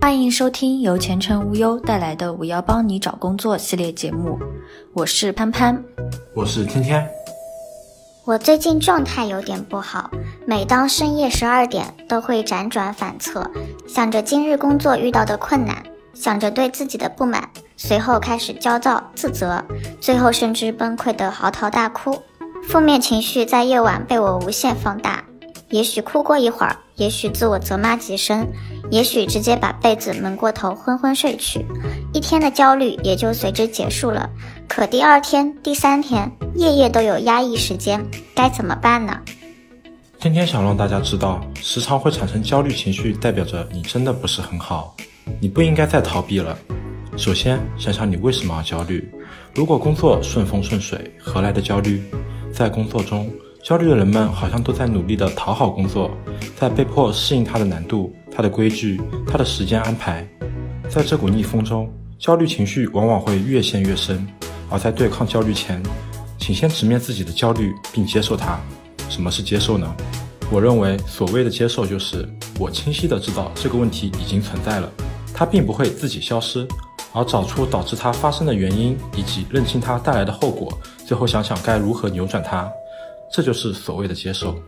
欢迎收听由前程无忧带来的“我要帮你找工作”系列节目，我是潘潘，我是天天。我最近状态有点不好，每当深夜十二点，都会辗转反侧，想着今日工作遇到的困难，想着对自己的不满，随后开始焦躁自责，最后甚至崩溃的嚎啕大哭。负面情绪在夜晚被我无限放大，也许哭过一会儿，也许自我责骂几声，也许直接把被子蒙过头昏昏睡去，一天的焦虑也就随之结束了。可第二天、第三天，夜夜都有压抑时间，该怎么办呢？天天想让大家知道，时常会产生焦虑情绪，代表着你真的不是很好，你不应该再逃避了。首先，想想你为什么要焦虑。如果工作顺风顺水，何来的焦虑？在工作中，焦虑的人们好像都在努力的讨好工作，在被迫适应它的难度、它的规矩、它的时间安排。在这股逆风中，焦虑情绪往往会越陷越深。而在对抗焦虑前，请先直面自己的焦虑，并接受它。什么是接受呢？我认为，所谓的接受，就是我清晰的知道这个问题已经存在了，它并不会自己消失，而找出导致它发生的原因，以及认清它带来的后果，最后想想该如何扭转它。这就是所谓的接受。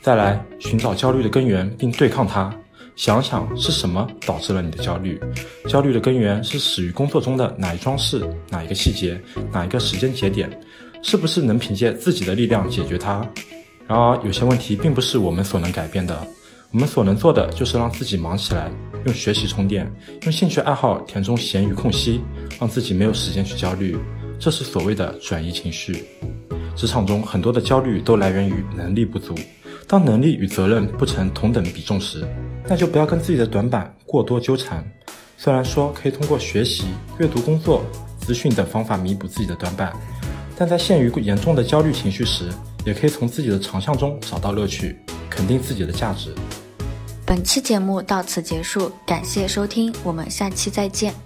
再来，寻找焦虑的根源，并对抗它。想想是什么导致了你的焦虑？焦虑的根源是始于工作中的哪一桩事、哪一个细节、哪一个时间节点？是不是能凭借自己的力量解决它？然而，有些问题并不是我们所能改变的。我们所能做的就是让自己忙起来，用学习充电，用兴趣爱好填充闲余空隙，让自己没有时间去焦虑。这是所谓的转移情绪。职场中很多的焦虑都来源于能力不足。当能力与责任不成同等比重时，那就不要跟自己的短板过多纠缠。虽然说可以通过学习、阅读、工作、资讯等方法弥补自己的短板，但在陷于严重的焦虑情绪时，也可以从自己的长项中找到乐趣，肯定自己的价值。本期节目到此结束，感谢收听，我们下期再见。